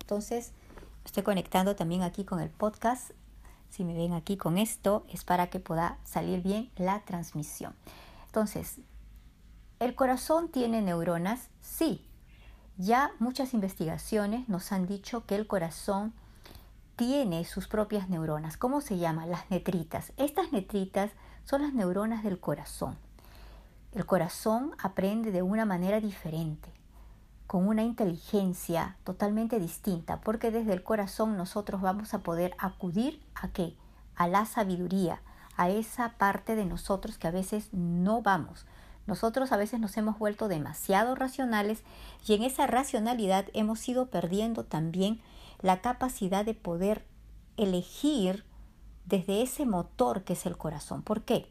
Entonces, estoy conectando también aquí con el podcast. Si me ven aquí con esto, es para que pueda salir bien la transmisión. Entonces, ¿el corazón tiene neuronas? Sí. Ya muchas investigaciones nos han dicho que el corazón tiene sus propias neuronas. ¿Cómo se llaman? Las netritas. Estas netritas son las neuronas del corazón. El corazón aprende de una manera diferente, con una inteligencia totalmente distinta, porque desde el corazón nosotros vamos a poder acudir a qué? A la sabiduría, a esa parte de nosotros que a veces no vamos. Nosotros a veces nos hemos vuelto demasiado racionales y en esa racionalidad hemos ido perdiendo también la capacidad de poder elegir desde ese motor que es el corazón. ¿Por qué?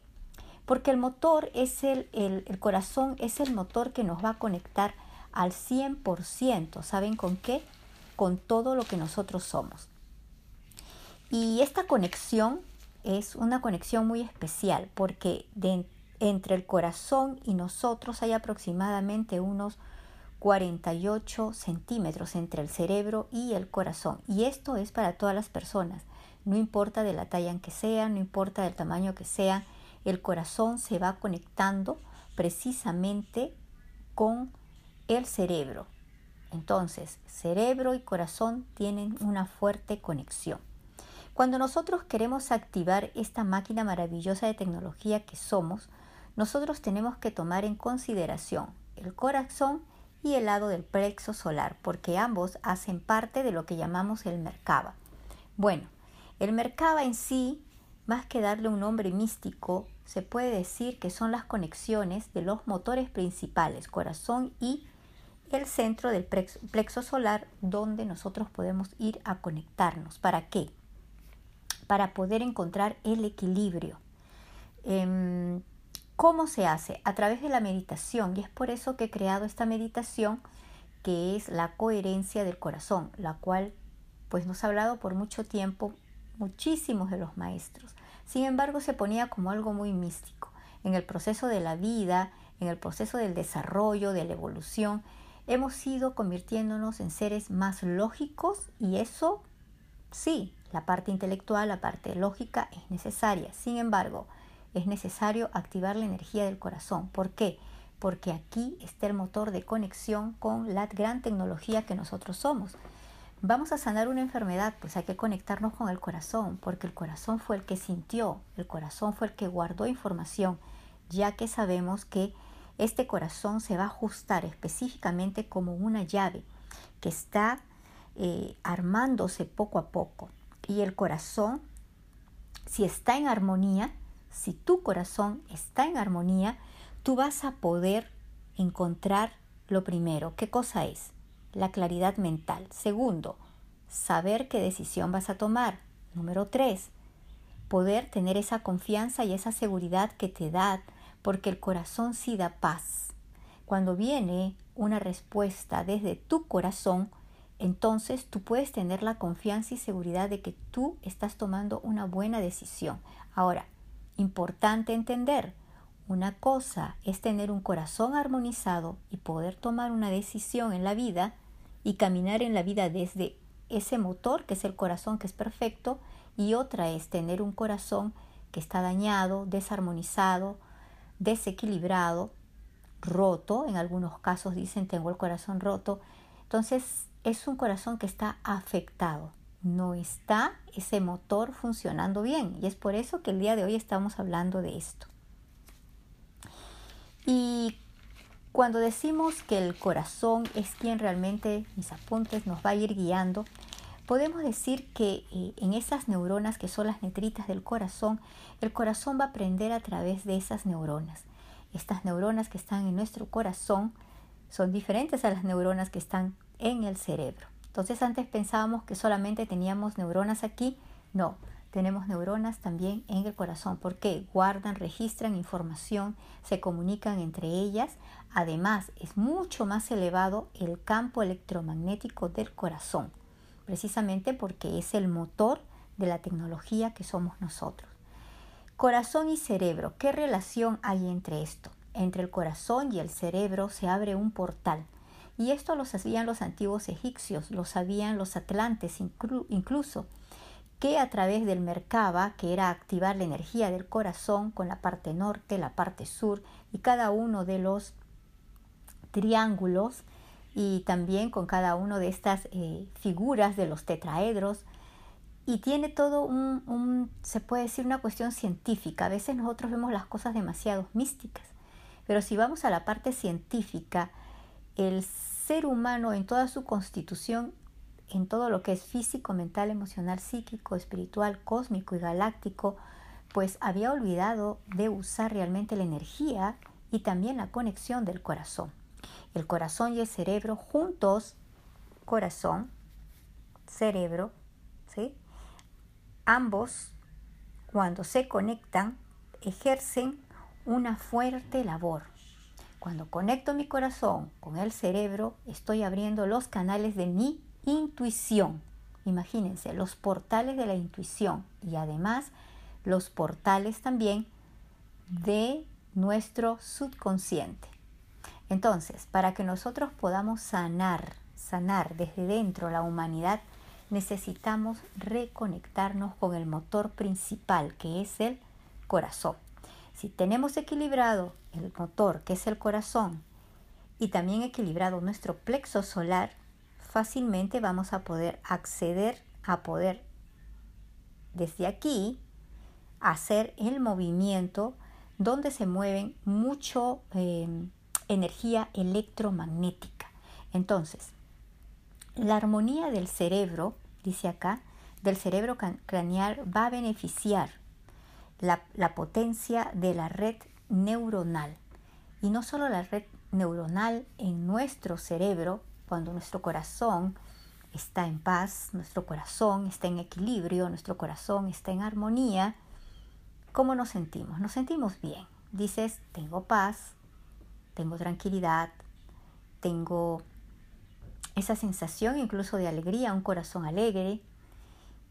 Porque el motor es el, el, corazón es el motor que nos va a conectar al 100%. ¿Saben con qué? Con todo lo que nosotros somos. Y esta conexión es una conexión muy especial porque entre el corazón y nosotros hay aproximadamente unos 48 centímetros entre el cerebro y el corazón. Y esto es para todas las personas. No importa de la talla en que sea, no importa del tamaño que sea, el corazón se va conectando precisamente con el cerebro. Entonces, cerebro y corazón tienen una fuerte conexión. Cuando nosotros queremos activar esta máquina maravillosa de tecnología que somos, nosotros tenemos que tomar en consideración el corazón y el lado del plexo solar, porque ambos hacen parte de lo que llamamos el Merkaba. Bueno, el Merkaba en sí, más que darle un nombre místico, se puede decir que son las conexiones de los motores principales, corazón y el centro del plexo solar, donde nosotros podemos ir a conectarnos. ¿Para qué? Para poder encontrar el equilibrio. Em, ¿Cómo se hace? A través de la meditación. Y es por eso que he creado esta meditación que es la coherencia del corazón, la cual pues nos ha hablado por mucho tiempo muchísimos de los maestros. Sin embargo, se ponía como algo muy místico. En el proceso de la vida, en el proceso del desarrollo, de la evolución, hemos ido convirtiéndonos en seres más lógicos y eso sí, la parte intelectual, la parte lógica es necesaria. Sin embargo, es necesario activar la energía del corazón. ¿Por qué? Porque aquí está el motor de conexión con la gran tecnología que nosotros somos. Vamos a sanar una enfermedad, pues hay que conectarnos con el corazón, porque el corazón fue el que sintió, el corazón fue el que guardó información, ya que sabemos que este corazón se va a ajustar específicamente como una llave que está eh, armándose poco a poco. Y el corazón, si está en armonía, si tu corazón está en armonía, tú vas a poder encontrar lo primero. ¿Qué cosa es? la claridad mental. Segundo, saber qué decisión vas a tomar. Número tres, poder tener esa confianza y esa seguridad que te da, porque el corazón sí da paz. Cuando viene una respuesta desde tu corazón, entonces tú puedes tener la confianza y seguridad de que tú estás tomando una buena decisión. Ahora, importante entender, una cosa es tener un corazón armonizado y poder tomar una decisión en la vida y caminar en la vida desde ese motor que es el corazón que es perfecto y otra es tener un corazón que está dañado, desarmonizado, desequilibrado, roto, en algunos casos dicen tengo el corazón roto, entonces es un corazón que está afectado, no está ese motor funcionando bien. Y es por eso que el día de hoy estamos hablando de esto. Y cuando decimos que el corazón es quien realmente, mis apuntes, nos va a ir guiando, podemos decir que eh, en esas neuronas que son las netritas del corazón, el corazón va a aprender a través de esas neuronas. Estas neuronas que están en nuestro corazón son diferentes a las neuronas que están en el cerebro. Entonces antes pensábamos que solamente teníamos neuronas aquí. No, tenemos neuronas también en el corazón porque guardan, registran información, se comunican entre ellas. Además, es mucho más elevado el campo electromagnético del corazón, precisamente porque es el motor de la tecnología que somos nosotros. Corazón y cerebro, ¿qué relación hay entre esto? Entre el corazón y el cerebro se abre un portal Y esto lo sabían los antiguos egipcios, lo sabían los atlantes incluso, que a través del Merkaba, que era activar la energía del corazón con la parte norte, la parte sur y cada uno de los triángulos y también con cada una de estas eh, figuras de los tetraedros. Y tiene todo un, se puede decir, una cuestión científica. A veces nosotros vemos las cosas demasiado místicas, pero si vamos a la parte científica, el ser humano en toda su constitución, en todo lo que es físico, mental, emocional, psíquico, espiritual, cósmico y galáctico, pues había olvidado de usar realmente la energía y también la conexión del corazón. El corazón y el cerebro juntos, corazón, cerebro, ¿sí? Ambos, cuando se conectan, ejercen una fuerte labor. Cuando conecto mi corazón con el cerebro, estoy abriendo los canales de mi intuición. Imagínense, los portales de la intuición y además los portales también de nuestro subconsciente. Entonces, para que nosotros podamos sanar, sanar desde dentro la humanidad, necesitamos reconectarnos con el motor principal, que es el corazón. Si tenemos equilibrado el motor, que es el corazón, y también equilibrado nuestro plexo solar, fácilmente vamos a poder acceder a poder desde aquí hacer el movimiento donde se mueven mucho eh, energía electromagnética. Entonces, la armonía del cerebro, dice acá, del cerebro craneal va a beneficiar la, potencia de la red neuronal. Y no solo la red neuronal en nuestro cerebro, cuando nuestro corazón está en paz, nuestro corazón está en equilibrio, nuestro corazón está en armonía, ¿cómo nos sentimos? Nos sentimos bien. Dices, tengo paz, tengo tranquilidad, tengo esa sensación incluso de alegría, un corazón alegre.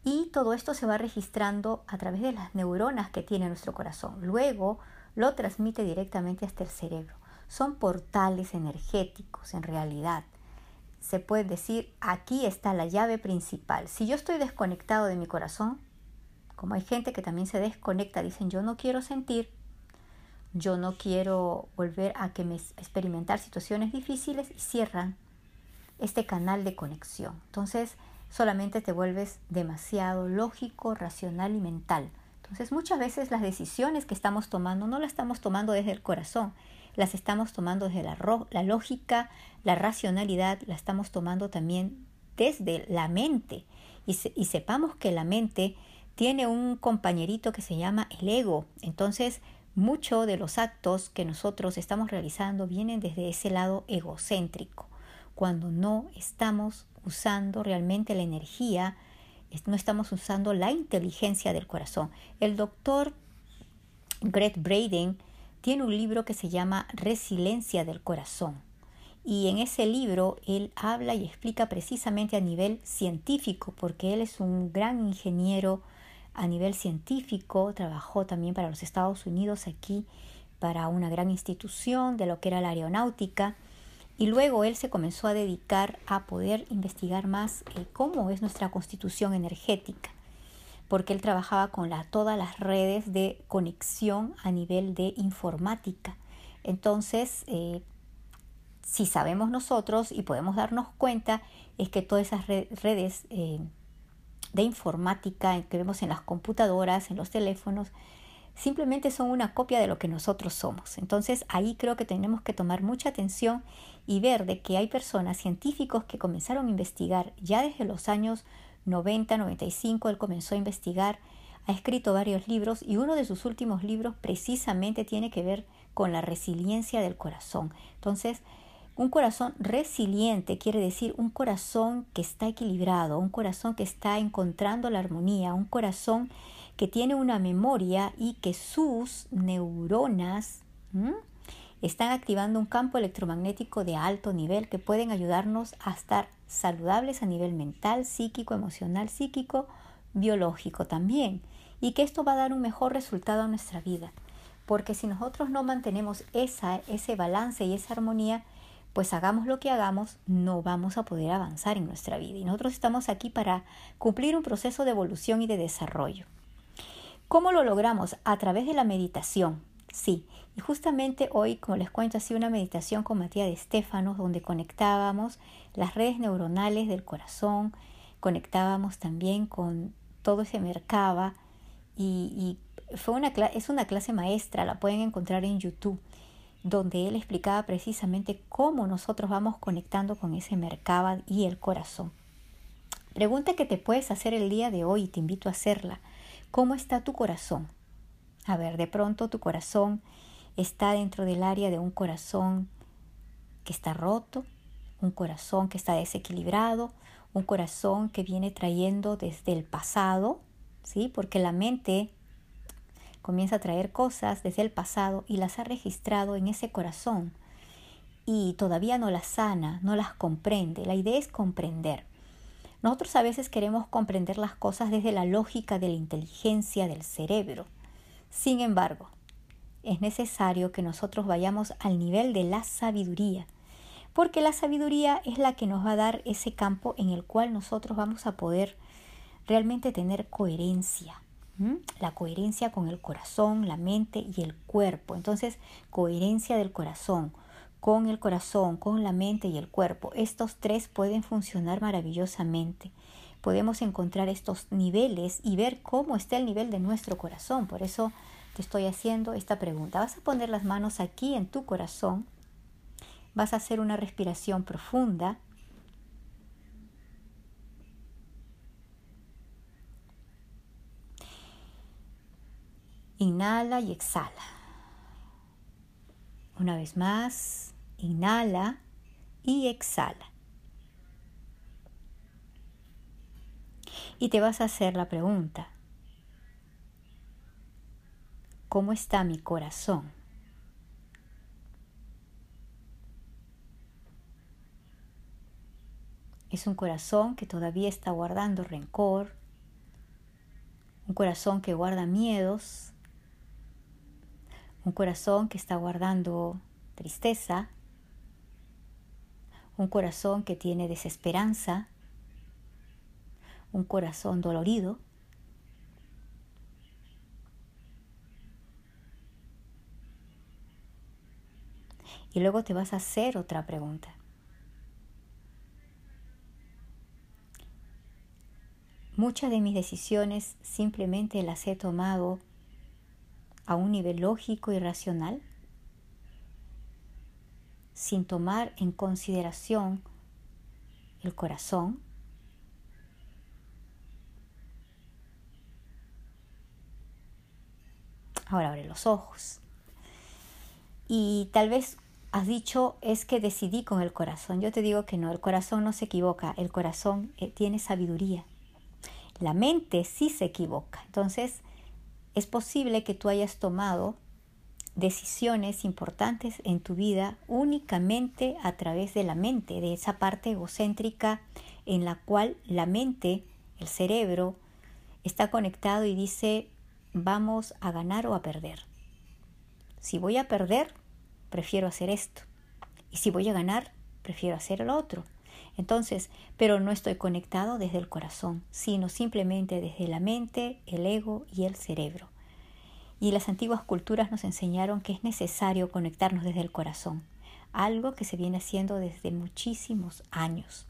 Y todo esto se va registrando a través de las neuronas que tiene nuestro corazón. Luego lo transmite directamente hasta el cerebro. Son portales energéticos en realidad. Se puede decir, aquí está la llave principal. Si yo estoy desconectado de mi corazón, como hay gente que también se desconecta, dicen yo no quiero sentir, yo no quiero volver a que me experimentar situaciones difíciles y cierran este canal de conexión. Entonces, solamente te vuelves demasiado lógico, racional y mental. Entonces, muchas veces las decisiones que estamos tomando no las estamos tomando desde el corazón, las estamos tomando desde la, la lógica, la racionalidad, la estamos tomando también desde la mente. Y, y sepamos que la mente tiene un compañerito que se llama el ego. Entonces, Muchos de los actos que nosotros estamos realizando vienen desde ese lado egocéntrico, cuando no estamos usando realmente la energía, no estamos usando la inteligencia del corazón. El doctor Greg Braden tiene un libro que se llama Resiliencia del Corazón. Y en ese libro él habla y explica precisamente a nivel científico, porque él es un gran ingeniero a nivel científico, trabajó también para los Estados Unidos aquí, para una gran institución de lo que era la aeronáutica, y luego él se comenzó a dedicar a poder investigar más eh, cómo es nuestra constitución energética, porque él trabajaba con todas las redes de conexión a nivel de informática. Entonces, eh, si sabemos nosotros y podemos darnos cuenta, es que todas esas redes eh, de informática que vemos en las computadoras, en los teléfonos, simplemente son una copia de lo que nosotros somos. Entonces ahí creo que tenemos que tomar mucha atención y ver de que hay personas, científicos que comenzaron a investigar ya desde los años 90, 95, él comenzó a investigar, ha escrito varios libros y uno de sus últimos libros precisamente tiene que ver con la resiliencia del corazón. Entonces, un corazón resiliente quiere decir un corazón que está equilibrado, un corazón que está encontrando la armonía, un corazón que tiene una memoria y que sus neuronas están activando un campo electromagnético de alto nivel que pueden ayudarnos a estar saludables a nivel mental, psíquico, emocional, psíquico, biológico también. Y que esto va a dar un mejor resultado a nuestra vida. Porque si nosotros no mantenemos esa, ese balance y esa armonía, pues hagamos lo que hagamos, no vamos a poder avanzar en nuestra vida. Y nosotros estamos aquí para cumplir un proceso de evolución y de desarrollo. ¿Cómo lo logramos? A través de la meditación. Sí, y justamente hoy, como les cuento, ha sido una meditación con Matías de Estéfanos, donde conectábamos las redes neuronales del corazón, conectábamos también con todo ese mercaba y, fue una, es una clase maestra, la pueden encontrar en YouTube donde él explicaba precisamente cómo nosotros vamos conectando con ese mercaba y el corazón. Pregunta que te puedes hacer el día de hoy y te invito a hacerla. ¿Cómo está tu corazón? A ver, de pronto tu corazón está dentro del área de un corazón que está roto, un corazón que está desequilibrado, un corazón que viene trayendo desde el pasado, ¿sí? Porque la mente comienza a traer cosas desde el pasado y las ha registrado en ese corazón y todavía no las sana, no las comprende. La idea es comprender. Nosotros a veces queremos comprender las cosas desde la lógica de la inteligencia del cerebro. Sin embargo, es necesario que nosotros vayamos al nivel de la sabiduría, porque la sabiduría es la que nos va a dar ese campo en el cual nosotros vamos a poder realmente tener coherencia, la coherencia con el corazón, la mente y el cuerpo. Entonces, coherencia del corazón, con el corazón, con la mente y el cuerpo. Estos tres pueden funcionar maravillosamente. Podemos encontrar estos niveles y ver cómo está el nivel de nuestro corazón. Por eso te estoy haciendo esta pregunta. Vas a poner las manos aquí en tu corazón. Vas a hacer una respiración profunda Inhala y exhala. Una vez más, inhala y exhala. Y te vas a hacer la pregunta, ¿cómo está mi corazón? Es un corazón que todavía está guardando rencor, un corazón que guarda miedos, un corazón que está guardando tristeza, un corazón que tiene desesperanza, un corazón dolorido. Y luego te vas a hacer otra pregunta. Muchas de mis decisiones simplemente las he tomado a un nivel lógico y racional, sin tomar en consideración el corazón, Ahora abre los ojos. Y tal vez has dicho es que decidí con el corazón. Yo te digo que no, el corazón no se equivoca, el corazón eh, tiene sabiduría. La mente sí se equivoca. Entonces, es posible que tú hayas tomado decisiones importantes en tu vida únicamente a través de la mente, de esa parte egocéntrica en la cual la mente, el cerebro, está conectado y dice vamos a ganar o a perder. Si voy a perder, prefiero hacer esto. Y si voy a ganar, prefiero hacer lo otro. Entonces, pero no estoy conectado desde el corazón, sino simplemente desde la mente, el ego y el cerebro. Y las antiguas culturas nos enseñaron que es necesario conectarnos desde el corazón, algo que se viene haciendo desde muchísimos años.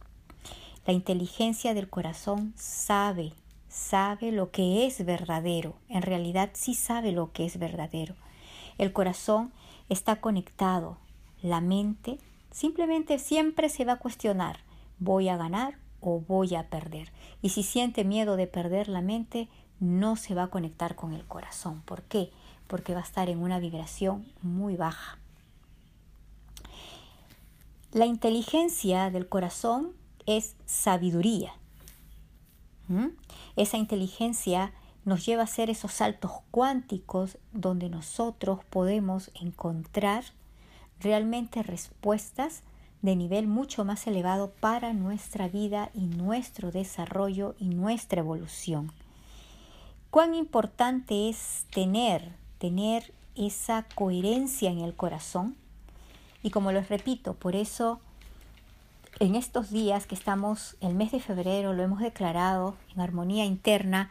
La inteligencia del corazón sabe, sabe lo que es verdadero, en realidad sí sabe lo que es verdadero. El corazón está conectado, la mente simplemente siempre se va a cuestionar voy a ganar o voy a perder. Y si siente miedo de perder la mente, no se va a conectar con el corazón. ¿Por qué? Porque va a estar en una vibración muy baja. La inteligencia del corazón es sabiduría. ¿Mm? Esa inteligencia nos lleva a hacer esos saltos cuánticos donde nosotros podemos encontrar realmente respuestas de nivel mucho más elevado para nuestra vida y nuestro desarrollo y nuestra evolución. Cuán importante es tener, tener esa coherencia en el corazón Y como les repito, por eso en estos días que estamos, el mes de febrero, lo hemos declarado en armonía interna,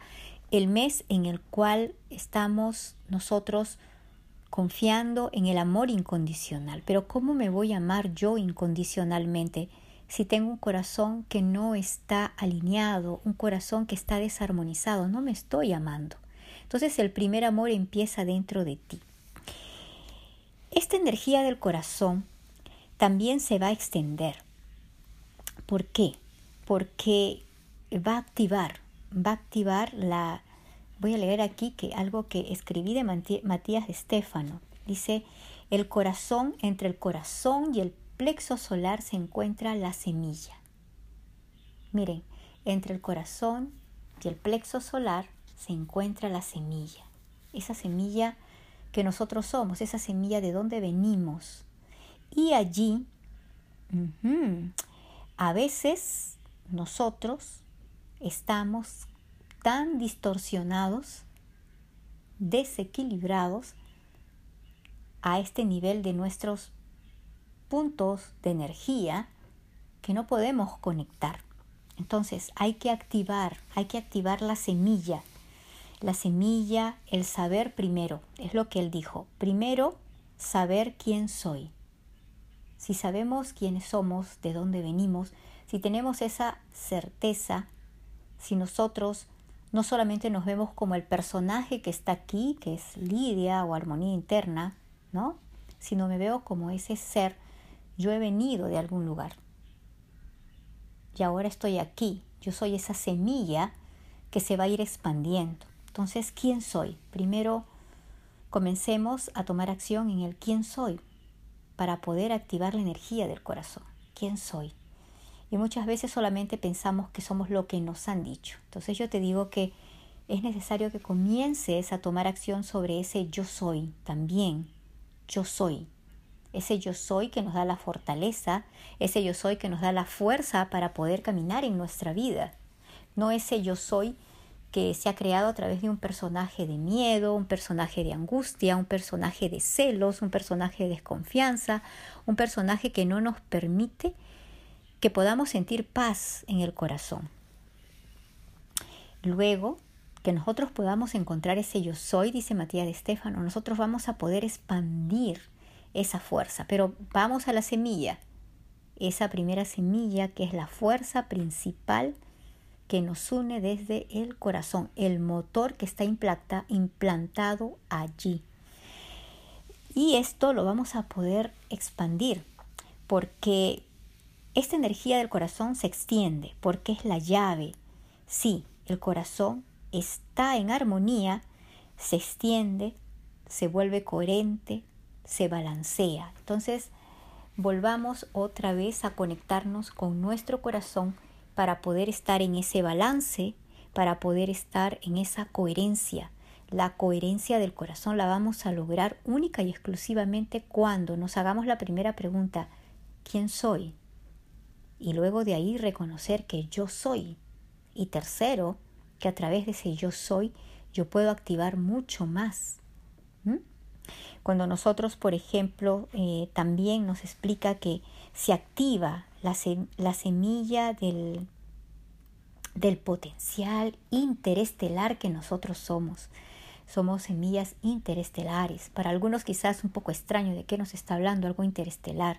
el mes en el cual estamos nosotros confiando en el amor incondicional. Pero ¿cómo me voy a amar yo incondicionalmente si tengo un corazón que no está alineado, un corazón que está desarmonizado? No me estoy amando. Entonces el primer amor empieza dentro de ti. Esta energía del corazón también se va a extender. ¿Por qué? Porque va a activar, va a activar la... Voy a leer aquí que algo que escribí de Matías Estefano. Dice, el corazón, entre el corazón y el plexo solar se encuentra la semilla. Miren, entre el corazón y el plexo solar se encuentra la semilla. Esa semilla que nosotros somos, esa semilla de donde venimos. Y allí, a veces nosotros estamos tan distorsionados, desequilibrados a este nivel de nuestros puntos de energía que no podemos conectar. Entonces hay que activar, hay que activar la semilla. La semilla, el saber primero, es lo que él dijo. Primero, saber quién soy. Si sabemos quiénes somos, de dónde venimos, si tenemos esa certeza, si nosotros no solamente nos vemos como el personaje que está aquí, que es Lidia o armonía interna, ¿no? Sino me veo como ese ser, yo he venido de algún lugar. Y ahora estoy aquí, yo soy esa semilla que se va a ir expandiendo. Entonces, ¿quién soy? Primero, comencemos a tomar acción en el quién soy para poder activar la energía del corazón. ¿Quién soy? Y muchas veces solamente pensamos que somos lo que nos han dicho. Entonces yo te digo que es necesario que comiences a tomar acción sobre ese yo soy también. Yo soy. Ese yo soy que nos da la fortaleza, ese yo soy que nos da la fuerza para poder caminar en nuestra vida. No ese yo soy que se ha creado a través de un personaje de miedo, un personaje de angustia, un personaje de celos, un personaje de desconfianza, un personaje que no nos permite que podamos sentir paz en el corazón. Luego, que nosotros podamos encontrar ese yo soy, dice Matías de Estefano, nosotros vamos a poder expandir esa fuerza, pero vamos a la semilla, esa primera semilla que es la fuerza principal que nos une desde el corazón, el motor que está implantado allí. Y esto lo vamos a poder expandir porque esta energía del corazón se extiende, porque es la llave. Sí, el corazón está en armonía, se extiende, se vuelve coherente, se balancea. Entonces, volvamos otra vez a conectarnos con nuestro corazón para poder estar en ese balance, para poder estar en esa coherencia. La coherencia del corazón la vamos a lograr única y exclusivamente cuando nos hagamos la primera pregunta, ¿quién soy? Y luego de ahí reconocer que yo soy. Y tercero, que a través de ese yo soy, yo puedo activar mucho más. Cuando nosotros, por ejemplo, eh, también nos explica que se activa la, semilla del, del potencial interestelar que nosotros somos. Somos semillas interestelares. Para algunos quizás un poco extraño de qué nos está hablando algo interestelar.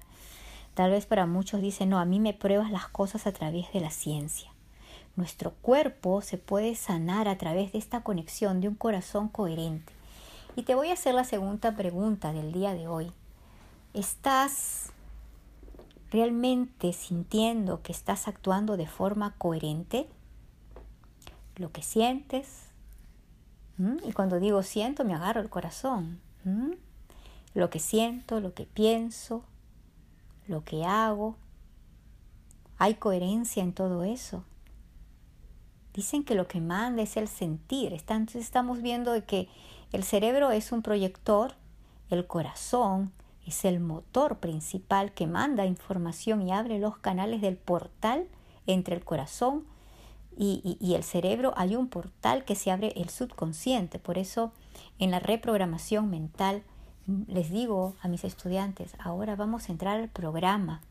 Tal vez para muchos dicen, no, a mí me pruebas las cosas a través de la ciencia. Nuestro cuerpo se puede sanar a través de esta conexión de un corazón coherente. Y te voy a hacer la segunda pregunta del día de hoy. ¿Estás realmente sintiendo que estás actuando de forma coherente, lo que sientes, y cuando digo siento me agarro el corazón, lo que siento, lo que pienso, lo que hago, hay coherencia en todo eso. Dicen que lo que manda es el sentir. Entonces estamos viendo que el cerebro es un proyector, el corazón es el motor principal que manda información y abre los canales del portal entre el corazón y, el cerebro. Hay un portal que se abre el subconsciente. Por eso en la reprogramación mental les digo a mis estudiantes, ahora vamos a entrar al programa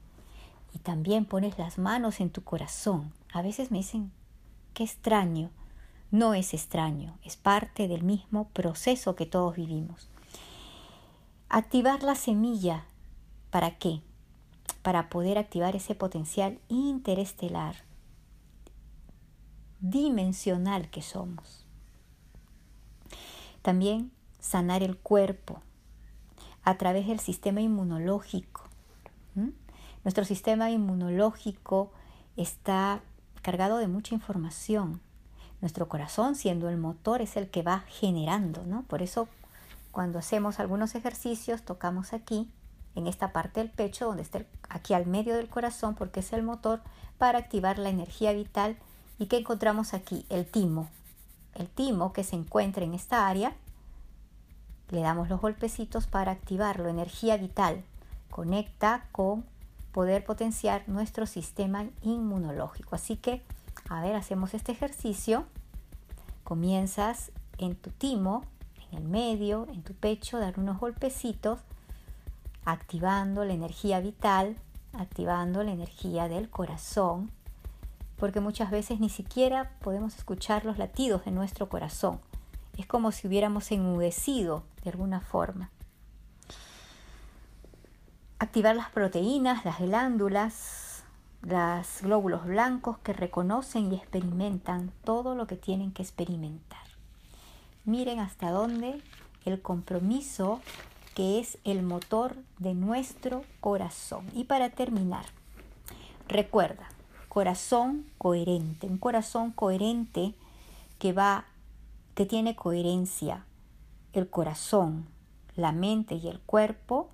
y también pones las manos en tu corazón. A veces me dicen, qué extraño. No es extraño, es parte del mismo proceso que todos vivimos. Activar la semilla, ¿para qué? Para poder activar ese potencial interestelar, dimensional que somos. También sanar el cuerpo a través del sistema inmunológico. Nuestro sistema inmunológico está cargado de mucha información. Nuestro corazón, siendo el motor, es el que va generando, ¿no? Por eso cuando hacemos algunos ejercicios, tocamos aquí, en esta parte del pecho, donde está aquí al medio del corazón, porque es el motor para activar la energía vital. ¿Y qué encontramos aquí? El timo. El timo que se encuentra en esta área, le damos los golpecitos para activarlo, energía vital. Conecta con poder potenciar nuestro sistema inmunológico. Así que, a ver, hacemos este ejercicio. Comienzas en tu timo, en el medio, en tu pecho, dar unos golpecitos, activando la energía vital, activando la energía del corazón, porque muchas veces ni siquiera podemos escuchar los latidos de nuestro corazón. Es como si hubiéramos enmudecido de alguna forma activar las proteínas, las glándulas, los glóbulos blancos que reconocen y experimentan todo lo que tienen que experimentar. Miren hasta dónde el compromiso que es el motor de nuestro corazón. Y para terminar, recuerda, corazón coherente, un corazón coherente que va, que tiene coherencia, el corazón, la mente y el cuerpo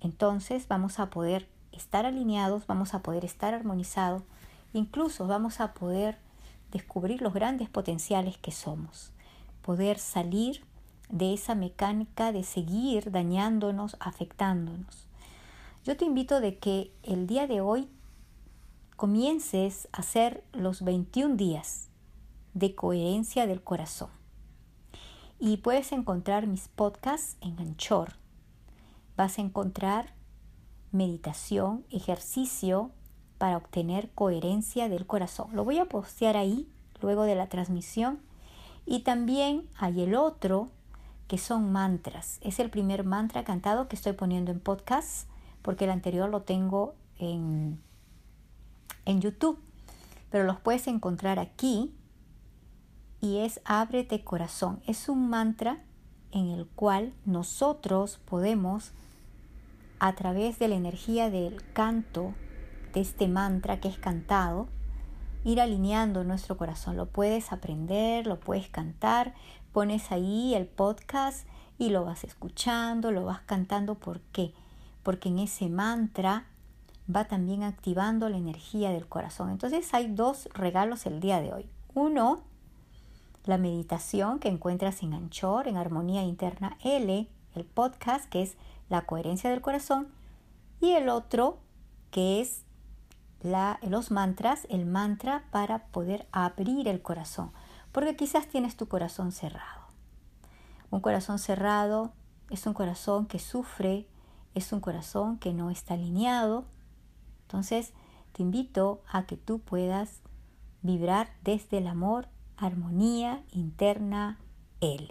entonces vamos a poder estar alineados, vamos a poder estar armonizados, incluso vamos a poder descubrir los grandes potenciales que somos, poder salir de esa mecánica de seguir dañándonos, afectándonos. Yo te invito de que el día de hoy comiences a hacer los 21 días de coherencia del corazón. Y puedes encontrar mis podcasts en Anchor vas a encontrar meditación, ejercicio para obtener coherencia del corazón. Lo voy a postear ahí luego de la transmisión. Y también hay el otro que son mantras. Es el primer mantra cantado que estoy poniendo en podcast porque el anterior lo tengo en, en YouTube. Pero los puedes encontrar aquí y es ábrete corazón. Es un mantra en el cual nosotros podemos a través de la energía del canto, de este mantra que es cantado, ir alineando nuestro corazón. Lo puedes aprender, lo puedes cantar, pones ahí el podcast y lo vas escuchando, lo vas cantando. ¿Por qué? Porque en ese mantra va también activando la energía del corazón. Entonces hay dos regalos el día de hoy. Uno, la meditación que encuentras en Anchor, en Armonía Interna L, el podcast que es la coherencia del corazón, y el otro que es la, los mantras, el mantra para poder abrir el corazón, porque quizás tienes tu corazón cerrado. Un corazón cerrado es un corazón que sufre, es un corazón que no está alineado. Entonces, te invito a que tú puedas vibrar desde el amor, armonía interna L.